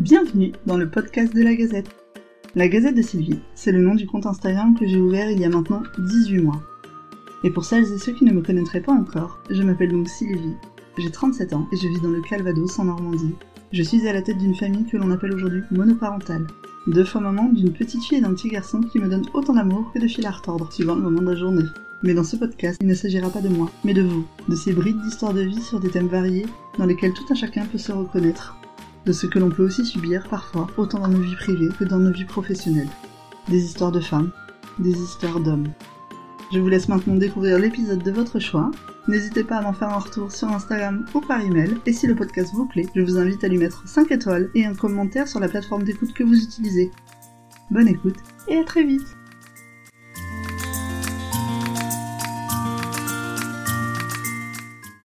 Bienvenue dans le podcast de la Gazette. La Gazette de Sylvie, c'est le nom du compte Instagram que j'ai ouvert il y a maintenant 18 mois. Et pour celles et ceux qui ne me connaîtraient pas encore, je m'appelle donc Sylvie, j'ai 37 ans et je vis dans le Calvados en Normandie. Je suis à la tête d'une famille que l'on appelle aujourd'hui monoparentale. Deux fois maman d'une petite fille et d'un petit garçon qui me donnent autant d'amour que de fil à retordre, suivant le moment de la journée. Mais dans ce podcast, il ne s'agira pas de moi, mais de vous, de ces brides d'histoires de vie sur des thèmes variés dans lesquels tout un chacun peut se reconnaître, de ce que l'on peut aussi subir parfois, autant dans nos vies privées que dans nos vies professionnelles. Des histoires de femmes, des histoires d'hommes. Je vous laisse maintenant découvrir l'épisode de votre choix. N'hésitez pas à m'en faire un retour sur Instagram ou par email. Et si le podcast vous plaît, je vous invite à lui mettre 5 étoiles et un commentaire sur la plateforme d'écoute que vous utilisez. Bonne écoute et à très vite